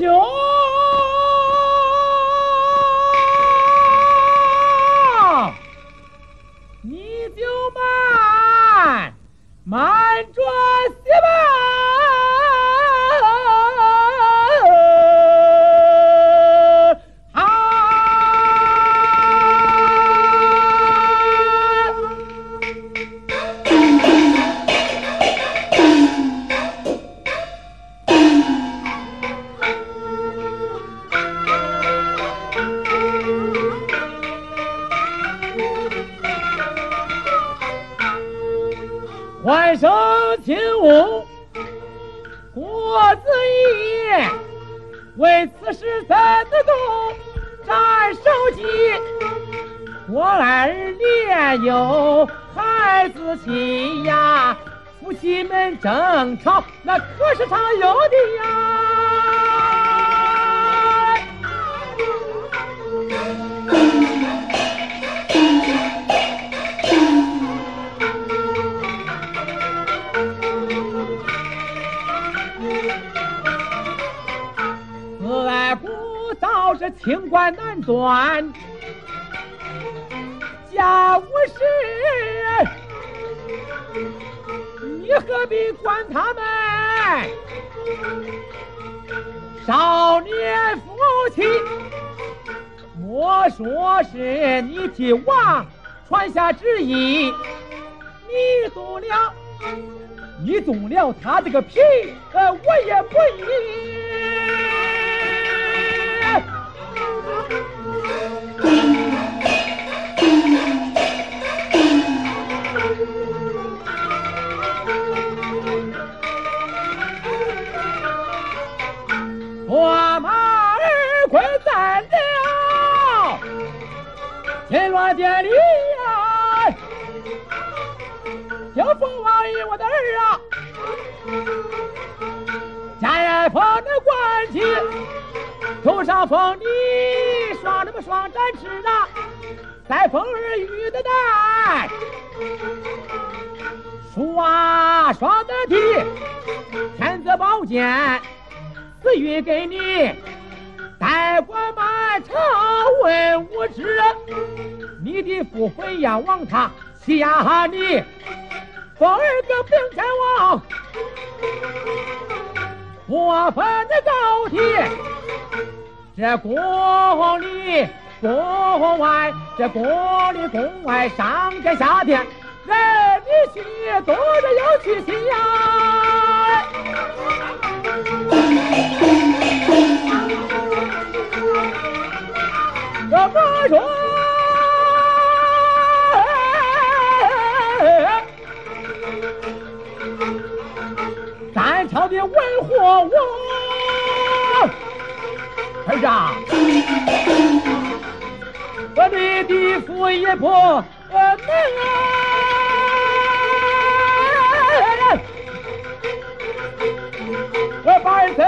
兄，你就慢慢转欢声庆舞，国子仪为此事怎的动斩首级？我儿连有孩子亲呀，夫妻们争吵那可是常有的呀。是清官难断，家务事，你何必管他们？少年夫妻，莫说是你替王传下旨意，你动了，你动了他这个皮，呃，我也不马儿快在了，金銮殿里呀，听凤王爷我的儿啊，家宴封的官旗，头上封你双那么双展翅啊，再封儿玉的带，刷双的地，天子宝剑。赐予给你，代管满朝文武之人，你的父回燕王他欺压你，封儿个平天王，过分的高体，这宫里宫外，这宫里宫外，上天下天，人的心多着有去心呀。为祸我，儿子，我的地父也不能啊，我把儿子。